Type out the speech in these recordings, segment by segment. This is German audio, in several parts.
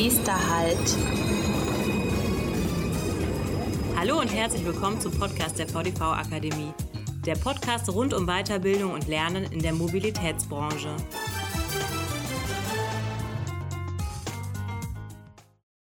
Nächster Halt. Hallo und herzlich willkommen zum Podcast der VDV Akademie. Der Podcast rund um Weiterbildung und Lernen in der Mobilitätsbranche.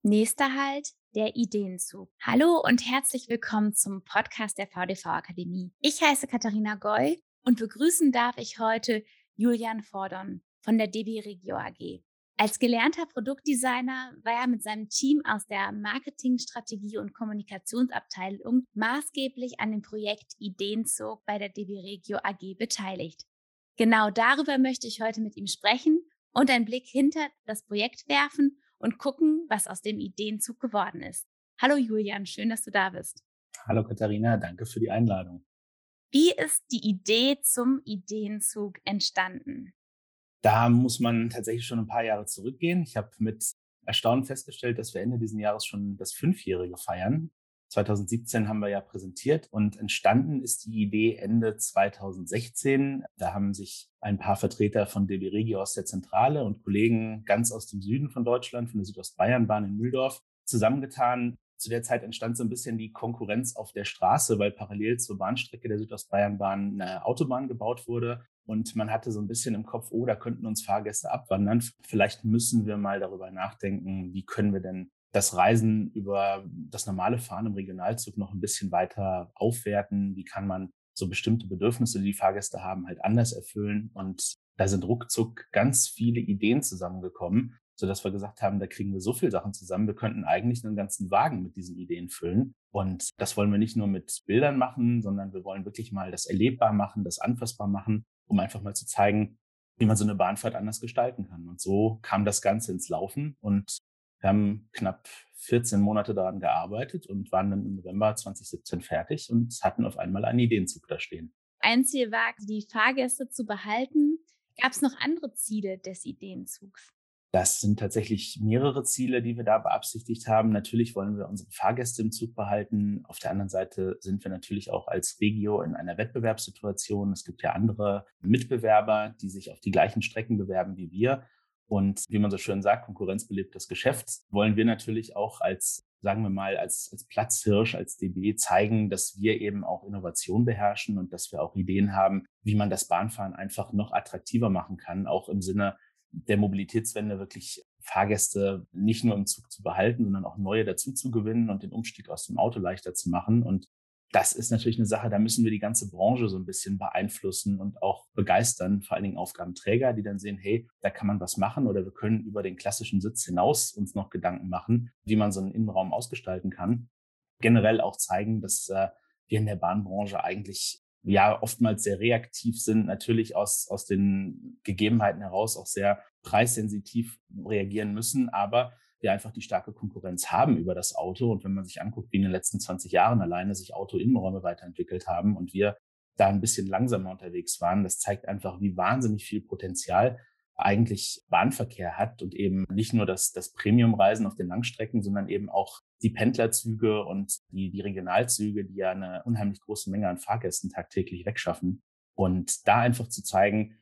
Nächster Halt, der Ideenzug. Hallo und herzlich willkommen zum Podcast der VDV Akademie. Ich heiße Katharina Goy und begrüßen darf ich heute Julian Fordon von der DB Regio AG. Als gelernter Produktdesigner war er mit seinem Team aus der Marketing, Strategie und Kommunikationsabteilung maßgeblich an dem Projekt Ideenzug bei der DB Regio AG beteiligt. Genau darüber möchte ich heute mit ihm sprechen und einen Blick hinter das Projekt werfen und gucken, was aus dem Ideenzug geworden ist. Hallo Julian, schön, dass du da bist. Hallo Katharina, danke für die Einladung. Wie ist die Idee zum Ideenzug entstanden? Da muss man tatsächlich schon ein paar Jahre zurückgehen. Ich habe mit Erstaunen festgestellt, dass wir Ende dieses Jahres schon das Fünfjährige feiern. 2017 haben wir ja präsentiert und entstanden ist die Idee Ende 2016. Da haben sich ein paar Vertreter von DB Regio aus der Zentrale und Kollegen ganz aus dem Süden von Deutschland, von der Südostbayernbahn in Mühldorf, zusammengetan. Zu der Zeit entstand so ein bisschen die Konkurrenz auf der Straße, weil parallel zur Bahnstrecke der Südostbayernbahn eine Autobahn gebaut wurde. Und man hatte so ein bisschen im Kopf, oh, da könnten uns Fahrgäste abwandern. Vielleicht müssen wir mal darüber nachdenken, wie können wir denn das Reisen über das normale Fahren im Regionalzug noch ein bisschen weiter aufwerten? Wie kann man so bestimmte Bedürfnisse, die die Fahrgäste haben, halt anders erfüllen? Und da sind ruckzuck ganz viele Ideen zusammengekommen, so dass wir gesagt haben, da kriegen wir so viele Sachen zusammen. Wir könnten eigentlich einen ganzen Wagen mit diesen Ideen füllen. Und das wollen wir nicht nur mit Bildern machen, sondern wir wollen wirklich mal das erlebbar machen, das anfassbar machen um einfach mal zu zeigen, wie man so eine Bahnfahrt anders gestalten kann. Und so kam das Ganze ins Laufen und wir haben knapp 14 Monate daran gearbeitet und waren dann im November 2017 fertig und hatten auf einmal einen Ideenzug da stehen. Ein Ziel war, die Fahrgäste zu behalten. Gab es noch andere Ziele des Ideenzugs? Das sind tatsächlich mehrere Ziele, die wir da beabsichtigt haben. Natürlich wollen wir unsere Fahrgäste im Zug behalten. Auf der anderen Seite sind wir natürlich auch als Regio in einer Wettbewerbssituation. Es gibt ja andere Mitbewerber, die sich auf die gleichen Strecken bewerben wie wir. Und wie man so schön sagt, Konkurrenz belebt das Geschäft. Wollen wir natürlich auch als, sagen wir mal, als, als Platzhirsch, als DB zeigen, dass wir eben auch Innovation beherrschen und dass wir auch Ideen haben, wie man das Bahnfahren einfach noch attraktiver machen kann, auch im Sinne der Mobilitätswende wirklich Fahrgäste nicht nur im Zug zu behalten, sondern auch neue dazu zu gewinnen und den Umstieg aus dem Auto leichter zu machen. Und das ist natürlich eine Sache, da müssen wir die ganze Branche so ein bisschen beeinflussen und auch begeistern, vor allen Dingen Aufgabenträger, die dann sehen, hey, da kann man was machen oder wir können über den klassischen Sitz hinaus uns noch Gedanken machen, wie man so einen Innenraum ausgestalten kann. Generell auch zeigen, dass äh, wir in der Bahnbranche eigentlich ja oftmals sehr reaktiv sind, natürlich aus, aus den Gegebenheiten heraus auch sehr preissensitiv reagieren müssen, aber wir einfach die starke Konkurrenz haben über das Auto. Und wenn man sich anguckt, wie in den letzten 20 Jahren alleine sich Auto-Innenräume weiterentwickelt haben und wir da ein bisschen langsamer unterwegs waren, das zeigt einfach, wie wahnsinnig viel Potenzial eigentlich Bahnverkehr hat und eben nicht nur das, das Premium-Reisen auf den Langstrecken, sondern eben auch die Pendlerzüge und die, die Regionalzüge, die ja eine unheimlich große Menge an Fahrgästen tagtäglich wegschaffen. Und da einfach zu zeigen,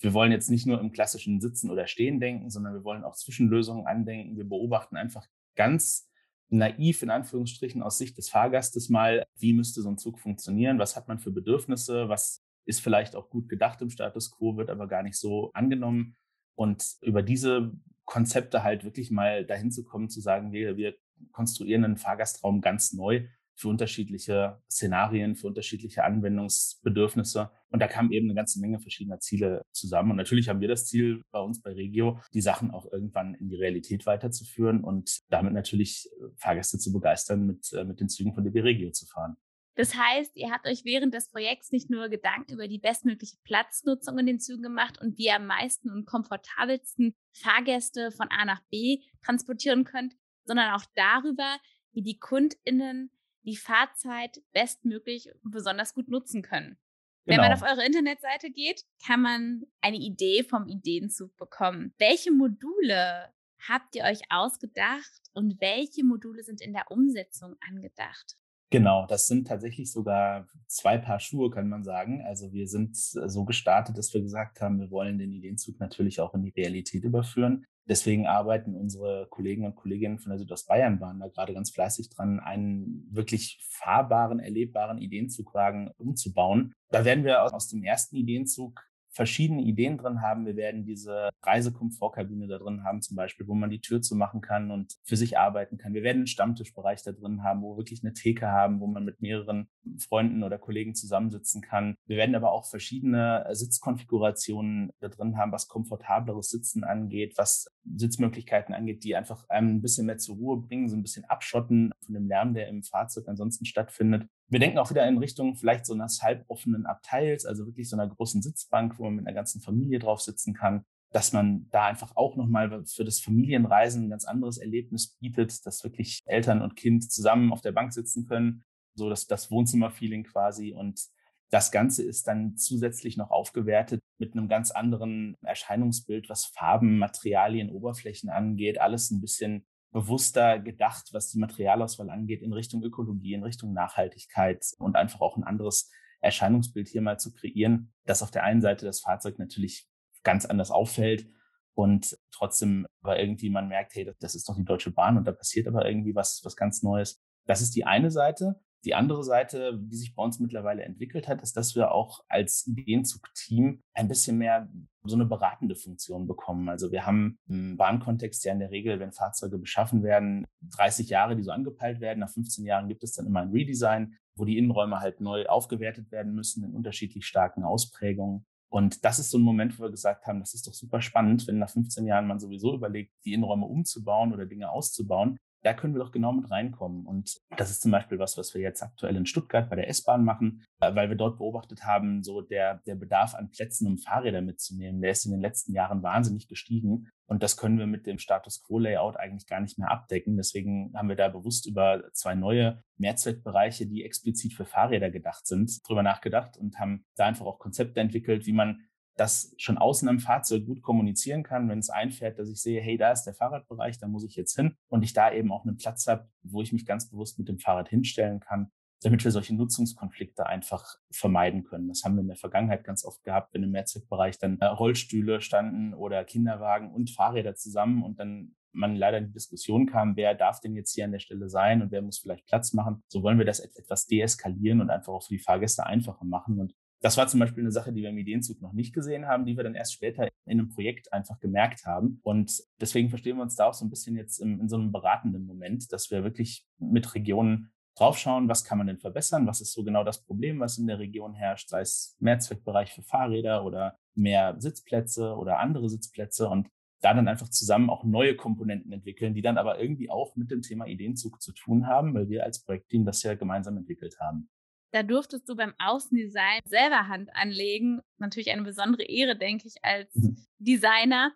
wir wollen jetzt nicht nur im klassischen Sitzen oder Stehen denken, sondern wir wollen auch Zwischenlösungen andenken. Wir beobachten einfach ganz naiv in Anführungsstrichen aus Sicht des Fahrgastes mal, wie müsste so ein Zug funktionieren, was hat man für Bedürfnisse, was ist vielleicht auch gut gedacht im Status quo, wird aber gar nicht so angenommen. Und über diese Konzepte halt wirklich mal dahin zu kommen, zu sagen, wir, wir konstruieren einen Fahrgastraum ganz neu für unterschiedliche Szenarien, für unterschiedliche Anwendungsbedürfnisse. Und da kam eben eine ganze Menge verschiedener Ziele zusammen. Und natürlich haben wir das Ziel bei uns bei Regio, die Sachen auch irgendwann in die Realität weiterzuführen und damit natürlich Fahrgäste zu begeistern, mit, äh, mit den Zügen von DB Regio zu fahren. Das heißt, ihr habt euch während des Projekts nicht nur Gedanken über die bestmögliche Platznutzung in den Zügen gemacht und wie ihr am meisten und komfortabelsten Fahrgäste von A nach B transportieren könnt, sondern auch darüber, wie die KundInnen die Fahrzeit bestmöglich und besonders gut nutzen können. Genau. Wenn man genau. auf eure Internetseite geht, kann man eine Idee vom Ideenzug bekommen. Welche Module habt ihr euch ausgedacht und welche Module sind in der Umsetzung angedacht? Genau, das sind tatsächlich sogar zwei Paar Schuhe, kann man sagen. Also wir sind so gestartet, dass wir gesagt haben, wir wollen den Ideenzug natürlich auch in die Realität überführen. Deswegen arbeiten unsere Kollegen und Kolleginnen von der Südostbayernbahn da gerade ganz fleißig dran, einen wirklich fahrbaren, erlebbaren Ideenzugwagen umzubauen. Da werden wir aus dem ersten Ideenzug verschiedene Ideen drin haben. Wir werden diese Reisekomfortkabine da drin haben, zum Beispiel, wo man die Tür zumachen kann und für sich arbeiten kann. Wir werden einen Stammtischbereich da drin haben, wo wir wirklich eine Theke haben, wo man mit mehreren Freunden oder Kollegen zusammensitzen kann. Wir werden aber auch verschiedene Sitzkonfigurationen da drin haben, was komfortableres Sitzen angeht, was Sitzmöglichkeiten angeht, die einfach einem ein bisschen mehr zur Ruhe bringen, so ein bisschen abschotten von dem Lärm, der im Fahrzeug ansonsten stattfindet. Wir denken auch wieder in Richtung vielleicht so eines halboffenen Abteils, also wirklich so einer großen Sitzbank, wo man mit einer ganzen Familie drauf sitzen kann, dass man da einfach auch nochmal für das Familienreisen ein ganz anderes Erlebnis bietet, dass wirklich Eltern und Kind zusammen auf der Bank sitzen können, so dass das Wohnzimmerfeeling quasi und das Ganze ist dann zusätzlich noch aufgewertet mit einem ganz anderen Erscheinungsbild, was Farben, Materialien, Oberflächen angeht. Alles ein bisschen bewusster gedacht, was die Materialauswahl angeht, in Richtung Ökologie, in Richtung Nachhaltigkeit und einfach auch ein anderes Erscheinungsbild hier mal zu kreieren, dass auf der einen Seite das Fahrzeug natürlich ganz anders auffällt und trotzdem aber irgendwie man merkt, hey, das ist doch die Deutsche Bahn und da passiert aber irgendwie was, was ganz Neues. Das ist die eine Seite. Die andere Seite, die sich bei uns mittlerweile entwickelt hat, ist, dass wir auch als Ideenzug-Team ein bisschen mehr so eine beratende Funktion bekommen. Also wir haben im Bahnkontext ja in der Regel, wenn Fahrzeuge beschaffen werden, 30 Jahre, die so angepeilt werden. Nach 15 Jahren gibt es dann immer ein Redesign, wo die Innenräume halt neu aufgewertet werden müssen in unterschiedlich starken Ausprägungen. Und das ist so ein Moment, wo wir gesagt haben, das ist doch super spannend, wenn nach 15 Jahren man sowieso überlegt, die Innenräume umzubauen oder Dinge auszubauen, da können wir doch genau mit reinkommen. Und das ist zum Beispiel was, was wir jetzt aktuell in Stuttgart bei der S-Bahn machen, äh, weil wir dort beobachtet haben, so der, der Bedarf an Plätzen, um Fahrräder mitzunehmen, der ist in den letzten Jahren wahnsinnig gestiegen. Und das können wir mit dem Status Quo-Layout eigentlich gar nicht mehr abdecken. Deswegen haben wir da bewusst über zwei neue Mehrzweckbereiche, die explizit für Fahrräder gedacht sind, drüber nachgedacht und haben da einfach auch Konzepte entwickelt, wie man das schon außen am Fahrzeug gut kommunizieren kann, wenn es einfährt, dass ich sehe, hey, da ist der Fahrradbereich, da muss ich jetzt hin und ich da eben auch einen Platz habe, wo ich mich ganz bewusst mit dem Fahrrad hinstellen kann, damit wir solche Nutzungskonflikte einfach vermeiden können. Das haben wir in der Vergangenheit ganz oft gehabt, wenn im Mehrzweckbereich dann äh, Rollstühle standen oder Kinderwagen und Fahrräder zusammen und dann man leider in die Diskussion kam, wer darf denn jetzt hier an der Stelle sein und wer muss vielleicht Platz machen. So wollen wir das etwas deeskalieren und einfach auch für die Fahrgäste einfacher machen. Und das war zum Beispiel eine Sache, die wir im Ideenzug noch nicht gesehen haben, die wir dann erst später in einem Projekt einfach gemerkt haben. Und deswegen verstehen wir uns da auch so ein bisschen jetzt in, in so einem beratenden Moment, dass wir wirklich mit Regionen draufschauen, was kann man denn verbessern, was ist so genau das Problem, was in der Region herrscht, sei es Mehrzweckbereich für Fahrräder oder mehr Sitzplätze oder andere Sitzplätze und da dann einfach zusammen auch neue Komponenten entwickeln, die dann aber irgendwie auch mit dem Thema Ideenzug zu tun haben, weil wir als Projektteam das ja gemeinsam entwickelt haben. Da durftest du beim Außendesign selber Hand anlegen. Natürlich eine besondere Ehre, denke ich, als mhm. Designer.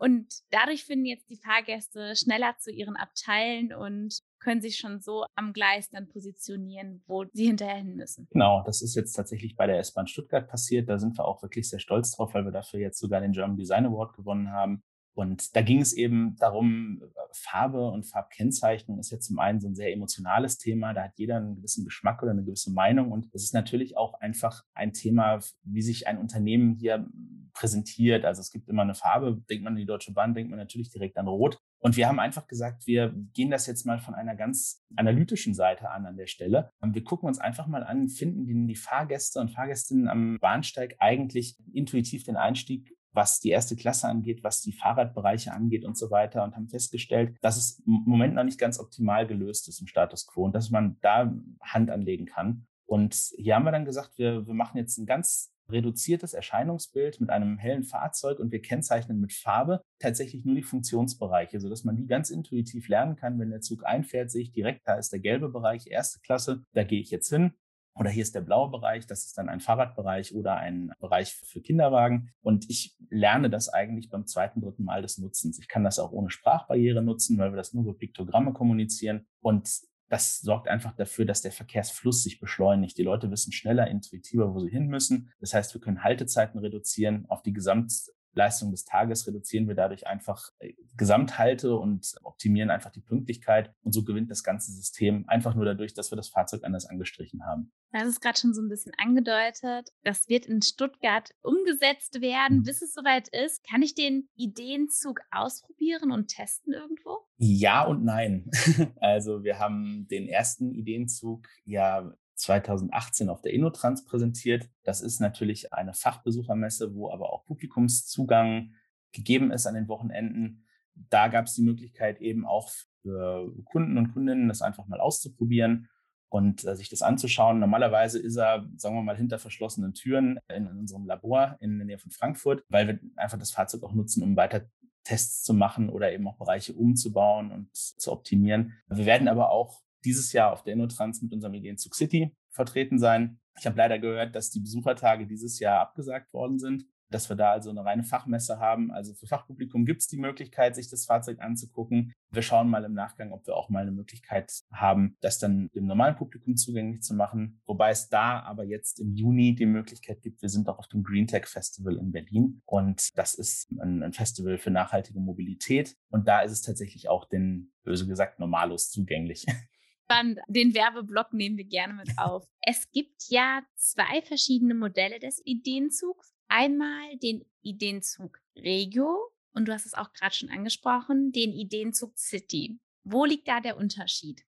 Und dadurch finden jetzt die Fahrgäste schneller zu ihren Abteilen und können sich schon so am Gleis dann positionieren, wo sie hinterher hin müssen. Genau, das ist jetzt tatsächlich bei der S-Bahn Stuttgart passiert. Da sind wir auch wirklich sehr stolz drauf, weil wir dafür jetzt sogar den German Design Award gewonnen haben. Und da ging es eben darum, Farbe und Farbkennzeichnung ist ja zum einen so ein sehr emotionales Thema. Da hat jeder einen gewissen Geschmack oder eine gewisse Meinung. Und es ist natürlich auch einfach ein Thema, wie sich ein Unternehmen hier präsentiert. Also es gibt immer eine Farbe. Denkt man an die Deutsche Bahn, denkt man natürlich direkt an Rot. Und wir haben einfach gesagt, wir gehen das jetzt mal von einer ganz analytischen Seite an an der Stelle. Und wir gucken uns einfach mal an, finden die Fahrgäste und Fahrgästinnen am Bahnsteig eigentlich intuitiv den Einstieg was die erste Klasse angeht, was die Fahrradbereiche angeht und so weiter und haben festgestellt, dass es im Moment noch nicht ganz optimal gelöst ist im Status quo und dass man da Hand anlegen kann. Und hier haben wir dann gesagt, wir, wir machen jetzt ein ganz reduziertes Erscheinungsbild mit einem hellen Fahrzeug und wir kennzeichnen mit Farbe tatsächlich nur die Funktionsbereiche, sodass man die ganz intuitiv lernen kann. Wenn der Zug einfährt, sehe ich direkt, da ist der gelbe Bereich, erste Klasse, da gehe ich jetzt hin. Oder hier ist der blaue Bereich, das ist dann ein Fahrradbereich oder ein Bereich für Kinderwagen. Und ich lerne das eigentlich beim zweiten, dritten Mal des Nutzens. Ich kann das auch ohne Sprachbarriere nutzen, weil wir das nur über Piktogramme kommunizieren. Und das sorgt einfach dafür, dass der Verkehrsfluss sich beschleunigt. Die Leute wissen schneller, intuitiver, wo sie hin müssen. Das heißt, wir können Haltezeiten reduzieren auf die Gesamt Leistung des Tages reduzieren wir dadurch einfach äh, Gesamthalte und optimieren einfach die Pünktlichkeit. Und so gewinnt das ganze System einfach nur dadurch, dass wir das Fahrzeug anders angestrichen haben. Das ist gerade schon so ein bisschen angedeutet. Das wird in Stuttgart umgesetzt werden. Mhm. Bis es soweit ist, kann ich den Ideenzug ausprobieren und testen irgendwo? Ja und nein. Also wir haben den ersten Ideenzug ja 2018 auf der Innotrans präsentiert. Das ist natürlich eine Fachbesuchermesse, wo aber auch Publikumszugang gegeben ist an den Wochenenden. Da gab es die Möglichkeit eben auch für Kunden und Kundinnen das einfach mal auszuprobieren und äh, sich das anzuschauen. Normalerweise ist er, sagen wir mal, hinter verschlossenen Türen in, in unserem Labor in der Nähe von Frankfurt, weil wir einfach das Fahrzeug auch nutzen, um weiter Tests zu machen oder eben auch Bereiche umzubauen und zu optimieren. Wir werden aber auch dieses Jahr auf der InnoTrans mit unserem Ideenzug City vertreten sein. Ich habe leider gehört, dass die Besuchertage dieses Jahr abgesagt worden sind, dass wir da also eine reine Fachmesse haben. Also für Fachpublikum gibt es die Möglichkeit, sich das Fahrzeug anzugucken. Wir schauen mal im Nachgang, ob wir auch mal eine Möglichkeit haben, das dann dem normalen Publikum zugänglich zu machen. Wobei es da aber jetzt im Juni die Möglichkeit gibt, wir sind auch auf dem Green Tech Festival in Berlin und das ist ein, ein Festival für nachhaltige Mobilität. Und da ist es tatsächlich auch den, böse gesagt, normalos zugänglich. spannend. Den Werbeblock nehmen wir gerne mit auf. Es gibt ja zwei verschiedene Modelle des Ideenzugs. Einmal den Ideenzug Regio und du hast es auch gerade schon angesprochen, den Ideenzug City. Wo liegt da der Unterschied?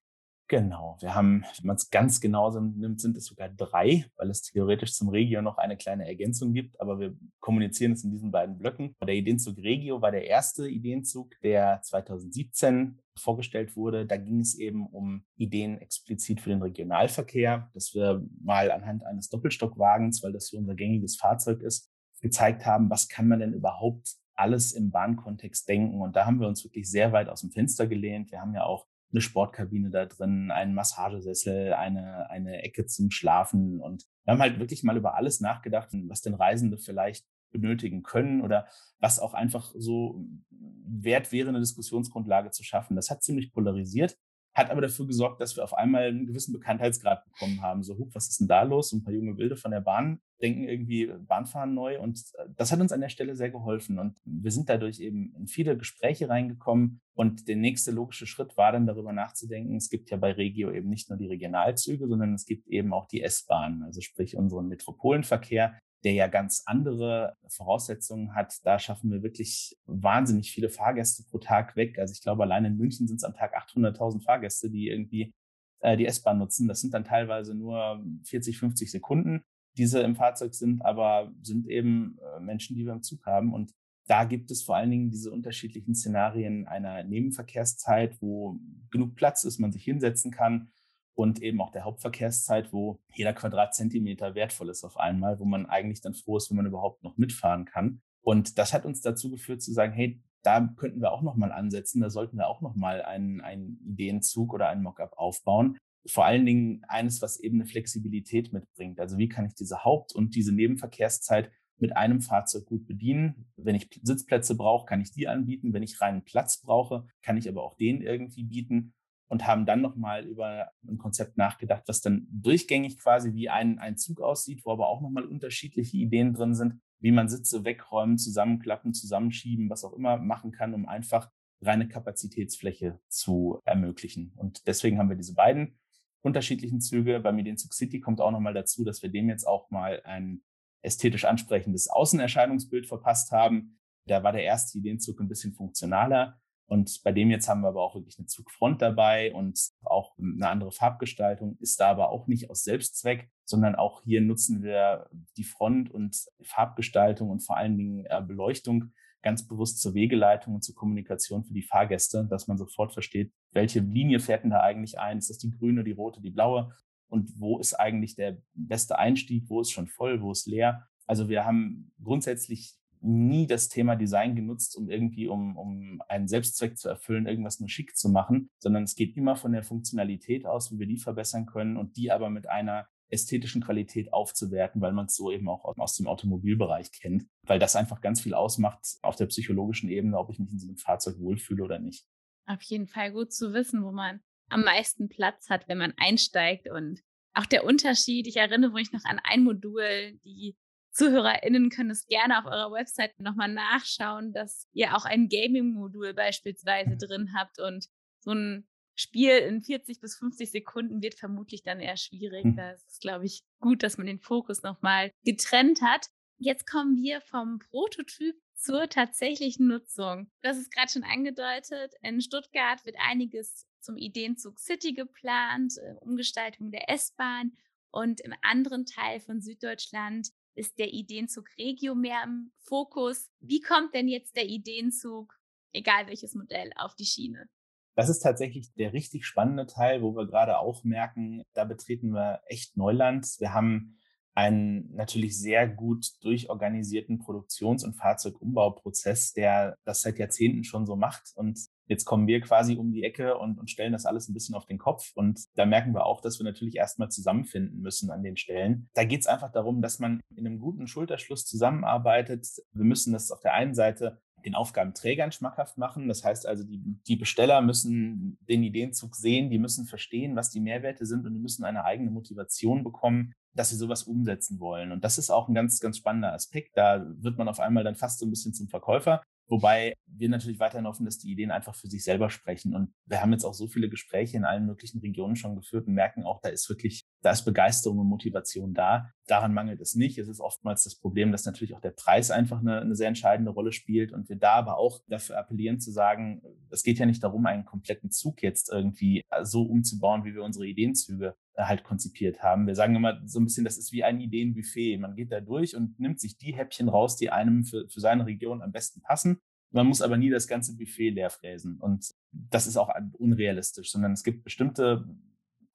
Genau, wir haben, wenn man es ganz genau nimmt, sind es sogar drei, weil es theoretisch zum Regio noch eine kleine Ergänzung gibt, aber wir kommunizieren es in diesen beiden Blöcken. Der Ideenzug Regio war der erste Ideenzug, der 2017 vorgestellt wurde. Da ging es eben um Ideen explizit für den Regionalverkehr, dass wir mal anhand eines Doppelstockwagens, weil das so unser gängiges Fahrzeug ist, gezeigt haben, was kann man denn überhaupt alles im Bahnkontext denken. Und da haben wir uns wirklich sehr weit aus dem Fenster gelehnt. Wir haben ja auch eine Sportkabine da drin, einen Massagesessel, eine, eine Ecke zum Schlafen. Und wir haben halt wirklich mal über alles nachgedacht, was denn Reisende vielleicht benötigen können oder was auch einfach so wert wäre, eine Diskussionsgrundlage zu schaffen. Das hat ziemlich polarisiert hat aber dafür gesorgt, dass wir auf einmal einen gewissen Bekanntheitsgrad bekommen haben. So, huch, was ist denn da los? Ein paar junge Wilde von der Bahn denken irgendwie Bahnfahren neu und äh, das hat uns an der Stelle sehr geholfen und wir sind dadurch eben in viele Gespräche reingekommen und der nächste logische Schritt war dann darüber nachzudenken, es gibt ja bei Regio eben nicht nur die Regionalzüge, sondern es gibt eben auch die S-Bahn, also sprich unseren Metropolenverkehr, der ja ganz andere Voraussetzungen hat. Da schaffen wir wirklich wahnsinnig viele Fahrgäste pro Tag weg. Also ich glaube, allein in München sind es am Tag 800.000 Fahrgäste, die irgendwie äh, die S-Bahn nutzen. Das sind dann teilweise nur 40, 50 Sekunden, die sie im Fahrzeug sind, aber sind eben äh, Menschen, die wir im Zug haben. Und da gibt es vor allen Dingen diese unterschiedlichen Szenarien einer Nebenverkehrszeit, wo genug Platz ist, man sich hinsetzen kann, und eben auch der Hauptverkehrszeit, wo jeder Quadratzentimeter wertvoll ist auf einmal, wo man eigentlich dann froh ist, wenn man überhaupt noch mitfahren kann. Und das hat uns dazu geführt zu sagen, hey, da könnten wir auch noch mal ansetzen, da sollten wir auch noch mal einen, einen Ideenzug oder einen Mockup aufbauen. Vor allen Dingen eines, was eben eine Flexibilität mitbringt. Also wie kann ich diese Haupt- und diese Nebenverkehrszeit mit einem Fahrzeug gut bedienen. Wenn ich Sitzplätze brauche, kann ich die anbieten. Wenn ich reinen Platz brauche, kann ich aber auch den irgendwie bieten und haben dann nochmal über ein Konzept nachgedacht, was dann durchgängig quasi wie ein, ein Zug aussieht, wo aber auch nochmal unterschiedliche Ideen drin sind, wie man Sitze wegräumen, zusammenklappen, zusammenschieben, was auch immer machen kann, um einfach reine Kapazitätsfläche zu ermöglichen. Und deswegen haben wir diese beiden unterschiedlichen Züge. Beim Medienzug City kommt auch nochmal dazu, dass wir dem jetzt auch mal ein ästhetisch ansprechendes Außenerscheinungsbild verpasst haben. Da war der erste Ideenzug ein bisschen funktionaler. Und bei dem jetzt haben wir aber auch wirklich eine Zugfront dabei und auch eine andere Farbgestaltung, ist da aber auch nicht aus Selbstzweck, sondern auch hier nutzen wir die Front und Farbgestaltung und vor allen Dingen äh, Beleuchtung ganz bewusst zur Wegeleitung und zur Kommunikation für die Fahrgäste, dass man sofort versteht, welche Linie fährt denn da eigentlich ein? Ist das die grüne, die rote, die blaue? Und wo ist eigentlich der beste Einstieg? Wo ist schon voll? Wo ist leer? Also wir haben grundsätzlich nie das Thema Design genutzt, um irgendwie, um, um einen Selbstzweck zu erfüllen, irgendwas nur schick zu machen, sondern es geht immer von der Funktionalität aus, wie wir die verbessern können und die aber mit einer ästhetischen Qualität aufzuwerten, weil man es so eben auch aus dem Automobilbereich kennt, weil das einfach ganz viel ausmacht auf der psychologischen Ebene, ob ich mich in so einem Fahrzeug wohlfühle oder nicht. Auf jeden Fall gut zu wissen, wo man am meisten Platz hat, wenn man einsteigt und auch der Unterschied. Ich erinnere mich noch an ein Modul, die ZuhörerInnen können es gerne auf eurer Website nochmal nachschauen, dass ihr auch ein Gaming-Modul beispielsweise drin habt und so ein Spiel in 40 bis 50 Sekunden wird vermutlich dann eher schwierig. Mhm. Da ist es, glaube ich, gut, dass man den Fokus nochmal getrennt hat. Jetzt kommen wir vom Prototyp zur tatsächlichen Nutzung. Das ist gerade schon angedeutet. In Stuttgart wird einiges zum Ideenzug City geplant, äh, Umgestaltung der S-Bahn und im anderen Teil von Süddeutschland ist der Ideenzug Regio mehr im Fokus. Wie kommt denn jetzt der Ideenzug, egal welches Modell, auf die Schiene? Das ist tatsächlich der richtig spannende Teil, wo wir gerade auch merken, da betreten wir echt Neuland. Wir haben einen natürlich sehr gut durchorganisierten Produktions- und Fahrzeugumbauprozess, der das seit Jahrzehnten schon so macht. Und jetzt kommen wir quasi um die Ecke und, und stellen das alles ein bisschen auf den Kopf. Und da merken wir auch, dass wir natürlich erstmal zusammenfinden müssen an den Stellen. Da geht es einfach darum, dass man in einem guten Schulterschluss zusammenarbeitet. Wir müssen das auf der einen Seite den Aufgabenträgern schmackhaft machen. Das heißt also, die, die Besteller müssen den Ideenzug sehen, die müssen verstehen, was die Mehrwerte sind und die müssen eine eigene Motivation bekommen, dass sie sowas umsetzen wollen. Und das ist auch ein ganz, ganz spannender Aspekt. Da wird man auf einmal dann fast so ein bisschen zum Verkäufer. Wobei wir natürlich weiterhin hoffen, dass die Ideen einfach für sich selber sprechen. Und wir haben jetzt auch so viele Gespräche in allen möglichen Regionen schon geführt und merken auch, da ist wirklich, da ist Begeisterung und Motivation da. Daran mangelt es nicht. Es ist oftmals das Problem, dass natürlich auch der Preis einfach eine, eine sehr entscheidende Rolle spielt und wir da aber auch dafür appellieren zu sagen, es geht ja nicht darum, einen kompletten Zug jetzt irgendwie so umzubauen, wie wir unsere Ideenzüge äh, halt konzipiert haben. Wir sagen immer so ein bisschen, das ist wie ein Ideenbuffet. Man geht da durch und nimmt sich die Häppchen raus, die einem für, für seine Region am besten passen. Man muss aber nie das ganze Buffet leer fräsen. Und das ist auch unrealistisch, sondern es gibt bestimmte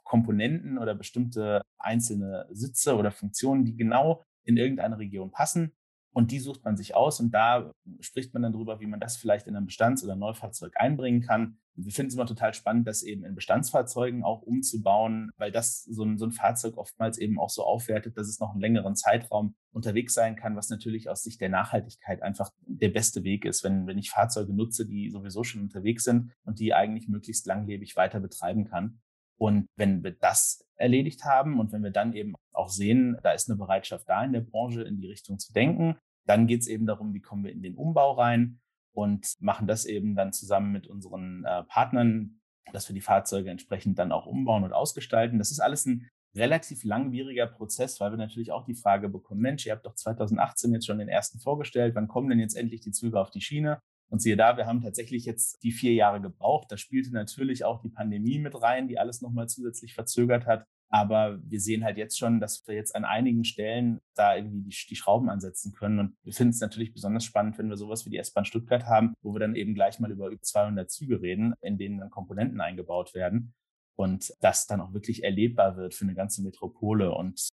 Komponenten oder bestimmte einzelne Sitze oder Funktionen, die genau in irgendeine Region passen. Und die sucht man sich aus und da spricht man dann drüber, wie man das vielleicht in ein Bestands- oder Neufahrzeug einbringen kann. Wir finden es immer total spannend, das eben in Bestandsfahrzeugen auch umzubauen, weil das so ein, so ein Fahrzeug oftmals eben auch so aufwertet, dass es noch einen längeren Zeitraum unterwegs sein kann, was natürlich aus Sicht der Nachhaltigkeit einfach der beste Weg ist, wenn, wenn ich Fahrzeuge nutze, die sowieso schon unterwegs sind und die eigentlich möglichst langlebig weiter betreiben kann. Und wenn wir das erledigt haben und wenn wir dann eben auch sehen, da ist eine Bereitschaft da in der Branche, in die Richtung zu denken, dann geht es eben darum, wie kommen wir in den Umbau rein und machen das eben dann zusammen mit unseren äh, Partnern, dass wir die Fahrzeuge entsprechend dann auch umbauen und ausgestalten. Das ist alles ein relativ langwieriger Prozess, weil wir natürlich auch die Frage bekommen, Mensch, ihr habt doch 2018 jetzt schon den ersten vorgestellt, wann kommen denn jetzt endlich die Züge auf die Schiene? Und siehe da, wir haben tatsächlich jetzt die vier Jahre gebraucht. Da spielte natürlich auch die Pandemie mit rein, die alles nochmal zusätzlich verzögert hat. Aber wir sehen halt jetzt schon, dass wir jetzt an einigen Stellen da irgendwie die, die Schrauben ansetzen können. Und wir finden es natürlich besonders spannend, wenn wir sowas wie die S-Bahn Stuttgart haben, wo wir dann eben gleich mal über über 200 Züge reden, in denen dann Komponenten eingebaut werden und das dann auch wirklich erlebbar wird für eine ganze Metropole. Und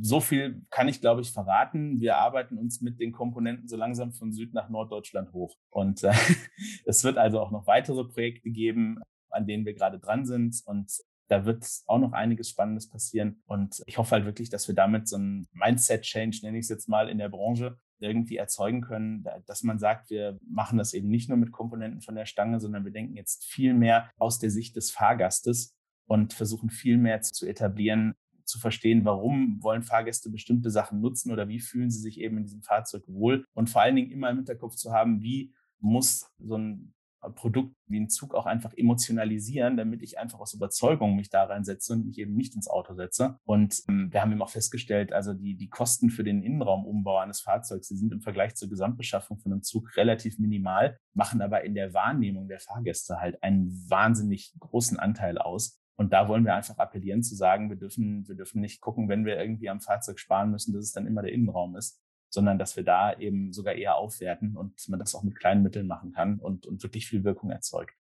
so viel kann ich, glaube ich, verraten. Wir arbeiten uns mit den Komponenten so langsam von Süd nach Norddeutschland hoch. Und äh, es wird also auch noch weitere Projekte geben, an denen wir gerade dran sind. Und da wird auch noch einiges Spannendes passieren. Und ich hoffe halt wirklich, dass wir damit so ein Mindset-Change, nenne ich es jetzt mal, in der Branche irgendwie erzeugen können, dass man sagt, wir machen das eben nicht nur mit Komponenten von der Stange, sondern wir denken jetzt viel mehr aus der Sicht des Fahrgastes und versuchen viel mehr zu etablieren, zu verstehen, warum wollen Fahrgäste bestimmte Sachen nutzen oder wie fühlen sie sich eben in diesem Fahrzeug wohl und vor allen Dingen immer im Hinterkopf zu haben, wie muss so ein Produkt wie ein Zug auch einfach emotionalisieren, damit ich einfach aus Überzeugung mich da reinsetze und mich eben nicht ins Auto setze. Und ähm, wir haben eben auch festgestellt, also die, die Kosten für den Innenraumumbau eines Fahrzeugs, die sind im Vergleich zur Gesamtbeschaffung von einem Zug relativ minimal, machen aber in der Wahrnehmung der Fahrgäste halt einen wahnsinnig großen Anteil aus. Und da wollen wir einfach appellieren zu sagen, wir dürfen, wir dürfen nicht gucken, wenn wir irgendwie am Fahrzeug sparen müssen, dass es dann immer der Innenraum ist, sondern dass wir da eben sogar eher aufwerten und man das auch mit kleinen Mitteln machen kann und, und wirklich viel Wirkung erzeugt.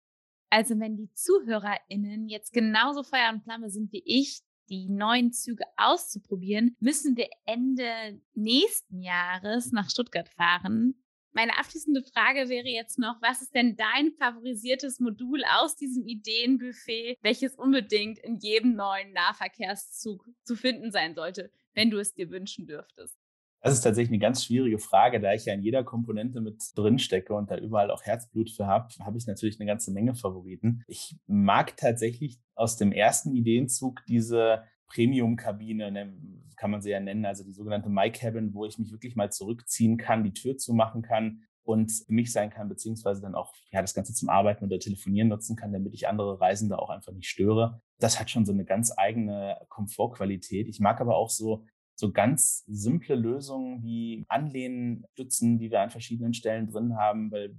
Also wenn die ZuhörerInnen jetzt genauso Feuer und Flamme sind wie ich, die neuen Züge auszuprobieren, müssen wir Ende nächsten Jahres nach Stuttgart fahren meine abschließende Frage wäre jetzt noch, was ist denn dein favorisiertes Modul aus diesem Ideenbuffet, welches unbedingt in jedem neuen Nahverkehrszug zu finden sein sollte, wenn du es dir wünschen dürftest? Das ist tatsächlich eine ganz schwierige Frage, da ich ja in jeder Komponente mit drin stecke und da überall auch Herzblut für habe, habe ich natürlich eine ganze Menge Favoriten. Ich mag tatsächlich aus dem ersten Ideenzug diese Premium-Kabine, ne, kann man sie ja nennen, also die sogenannte My Cabin, wo ich mich wirklich mal zurückziehen kann, die Tür zumachen kann und mich sein kann, beziehungsweise dann auch ja, das Ganze zum Arbeiten oder Telefonieren nutzen kann, damit ich andere Reisende auch einfach nicht störe. Das hat schon so eine ganz eigene Komfortqualität. Ich mag aber auch so so ganz simple Lösungen wie Anlehnstützen, die wir an verschiedenen Stellen drin haben, weil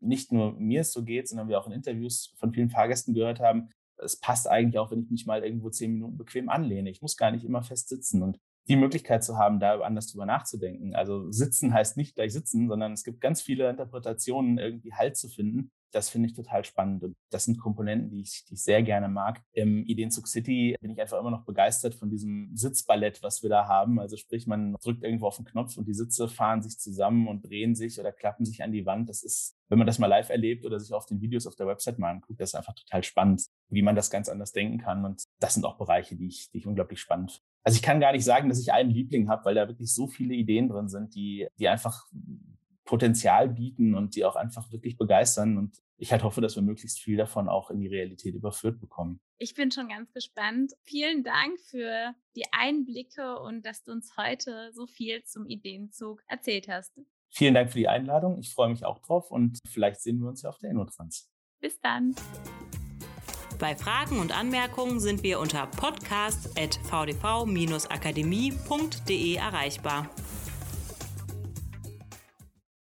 nicht nur mir es so geht, sondern wir auch in Interviews von vielen Fahrgästen gehört haben, es passt eigentlich auch, wenn ich mich mal irgendwo zehn Minuten bequem anlehne. Ich muss gar nicht immer fest sitzen. Und die Möglichkeit zu haben, da anders drüber nachzudenken. Also sitzen heißt nicht gleich sitzen, sondern es gibt ganz viele Interpretationen, irgendwie Halt zu finden. Das finde ich total spannend. Und das sind Komponenten, die ich, die ich sehr gerne mag. Im Ideenzug City bin ich einfach immer noch begeistert von diesem Sitzballett, was wir da haben. Also sprich, man drückt irgendwo auf den Knopf und die Sitze fahren sich zusammen und drehen sich oder klappen sich an die Wand. Das ist, wenn man das mal live erlebt oder sich auf den Videos auf der Website mal anguckt, das ist einfach total spannend, wie man das ganz anders denken kann. Und das sind auch Bereiche, die ich, die ich unglaublich spannend finde. Also ich kann gar nicht sagen, dass ich einen Liebling habe, weil da wirklich so viele Ideen drin sind, die, die einfach Potenzial bieten und die auch einfach wirklich begeistern. Und ich halt hoffe, dass wir möglichst viel davon auch in die Realität überführt bekommen. Ich bin schon ganz gespannt. Vielen Dank für die Einblicke und dass du uns heute so viel zum Ideenzug erzählt hast. Vielen Dank für die Einladung. Ich freue mich auch drauf und vielleicht sehen wir uns ja auf der InnoTrans. Bis dann. Bei Fragen und Anmerkungen sind wir unter podcast.vdv-akademie.de erreichbar.